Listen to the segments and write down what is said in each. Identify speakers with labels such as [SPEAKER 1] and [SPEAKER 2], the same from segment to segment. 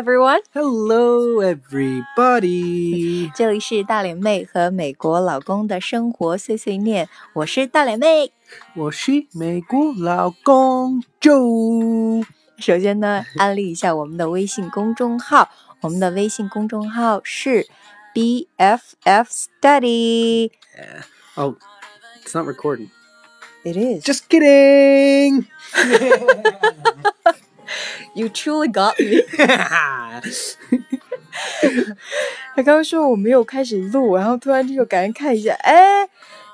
[SPEAKER 1] everyone.
[SPEAKER 2] Hello, everybody.
[SPEAKER 1] 这里是大脸妹和美国老公的生活碎碎念，我是大脸妹。
[SPEAKER 2] 我是美国老公 Joe。
[SPEAKER 1] 首先呢，安利一下我们的微信公众号，我们的微信公众号是 BFF Study。
[SPEAKER 2] Oh, it's not recording.
[SPEAKER 1] It is.
[SPEAKER 2] Just kidding.
[SPEAKER 1] You truly got me. 他刚刚说我没有开始录，然后突然就赶紧看一下，哎，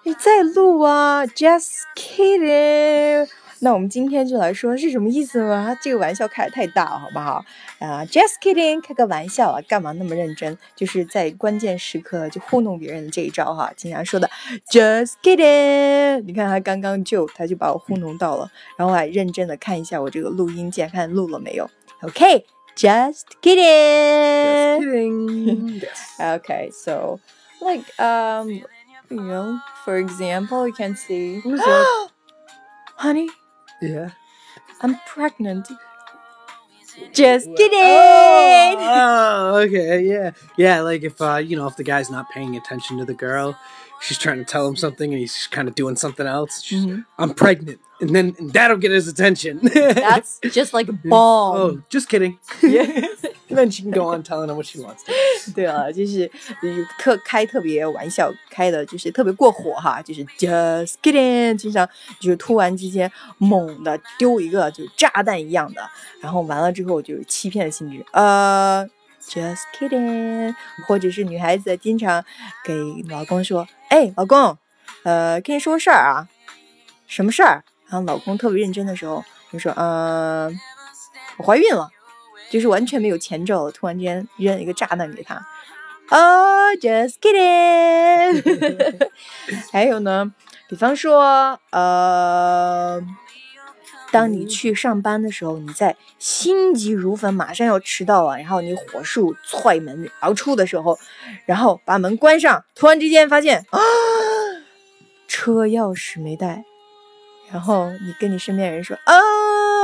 [SPEAKER 1] 你在录啊？Just kidding。那我们今天就来说是什么意思呢？他这个玩笑开的太大了，好不好？啊、j u s t kidding，开个玩笑啊，干嘛那么认真？就是在关键时刻就糊弄别人的这一招哈，经常说的 just kidding。你看他刚刚就他就把我糊弄到了，然后我还认真的看一下我这个录音键，看录了没有。OK，just、kidding。
[SPEAKER 2] kidding. Yes.
[SPEAKER 1] Okay, so like um you know, for example, you can see honey,
[SPEAKER 2] yeah.
[SPEAKER 1] I'm pregnant. Just kidding.
[SPEAKER 2] Oh, okay, yeah, yeah. Like if uh, you know, if the guy's not paying attention to the girl, she's trying to tell him something, and he's kind of doing something else. She's,
[SPEAKER 1] Mhm.
[SPEAKER 2] I'm pregnant, and then and that'll get his attention.
[SPEAKER 1] That's just like a bomb.
[SPEAKER 2] oh, just kidding.
[SPEAKER 1] Yeah.
[SPEAKER 2] and then she can go on telling him what she wants to.
[SPEAKER 1] 对啊，就是特开特别玩笑，开的就是特别过火哈，就是 just kidding，经常就是突然之间猛的丢一个就炸弹一样的，然后完了之后就是欺骗性质，呃，just kidding，或者是女孩子经常给老公说，哎，老公，呃，跟你说个事儿啊，什么事儿？然后老公特别认真的时候，就说，呃，我怀孕了。就是完全没有前兆，突然间扔一个炸弹给他。哦、j u s t kidding。还有呢，比方说，呃，当你去上班的时候，你在心急如焚，马上要迟到了，然后你火速踹门而出的时候，然后把门关上，突然之间发现啊，车钥匙没带，然后你跟你身边人说啊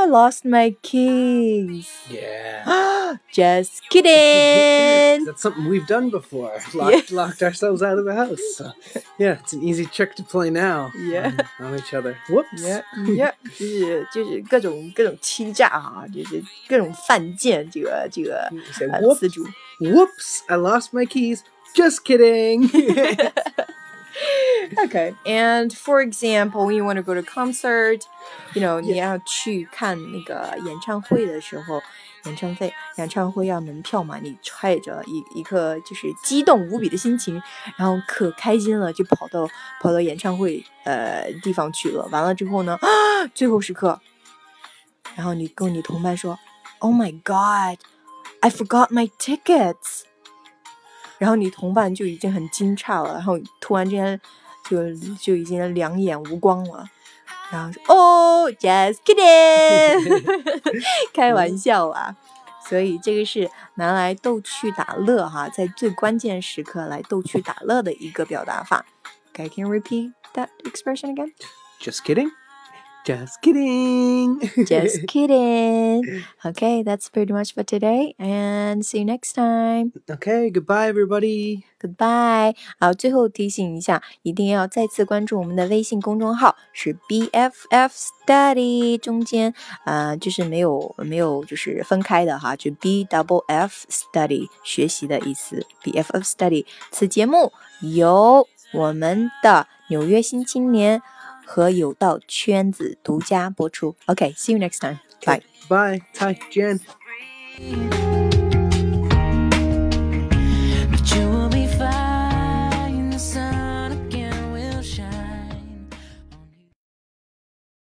[SPEAKER 1] ，lost my keys。
[SPEAKER 2] Yeah.
[SPEAKER 1] Just kidding.
[SPEAKER 2] That's something we've done before. Locked, locked ourselves out of the house. So, yeah, it's an easy trick to play now.
[SPEAKER 1] Yeah.
[SPEAKER 2] On, on each other. Whoops.
[SPEAKER 1] Yeah, yeah，就是就是各种各种欺诈啊，就是各种犯贱，这个这个
[SPEAKER 2] You say,
[SPEAKER 1] 呃
[SPEAKER 2] whoops,
[SPEAKER 1] 词组。
[SPEAKER 2] whoops, I lost my keys. Just kidding.
[SPEAKER 1] Okay, and for example, when you want to go to concert, you know，你要去看那个演唱会的时候，演唱会演唱会要门票嘛，你揣着一一颗就是激动无比的心情，然后可开心了，就跑到跑到演唱会呃地方去了。完了之后呢，啊，最后时刻，然后你跟你同伴说，Oh my God, I forgot my tickets。 然后你同伴就已经很惊诧了，然后突然之间就就已经两眼无光了，然后说哦，just kidding，开玩笑啊。所以这个是拿来逗趣打乐哈，在最关键时刻来逗趣打乐的一个表达法。Can repeat that expression again?
[SPEAKER 2] Just kidding. Just kidding.
[SPEAKER 1] Just kidding. Okay, that's pretty much for today, and see you next time.
[SPEAKER 2] okay, goodbye, everybody.
[SPEAKER 1] Goodbye 啊！最后提醒一下，一定要再次关注我们的微信公众号，是 BFF Study，中间啊、呃、就是没有没有就是分开的哈，就 B double F Study 学习的意思，BFF Study。此节目由我们的纽约新青年 和有道圈子独家播出。OK，see、you next time，bye。
[SPEAKER 2] Bye. Hi, Jen.
[SPEAKER 3] Free.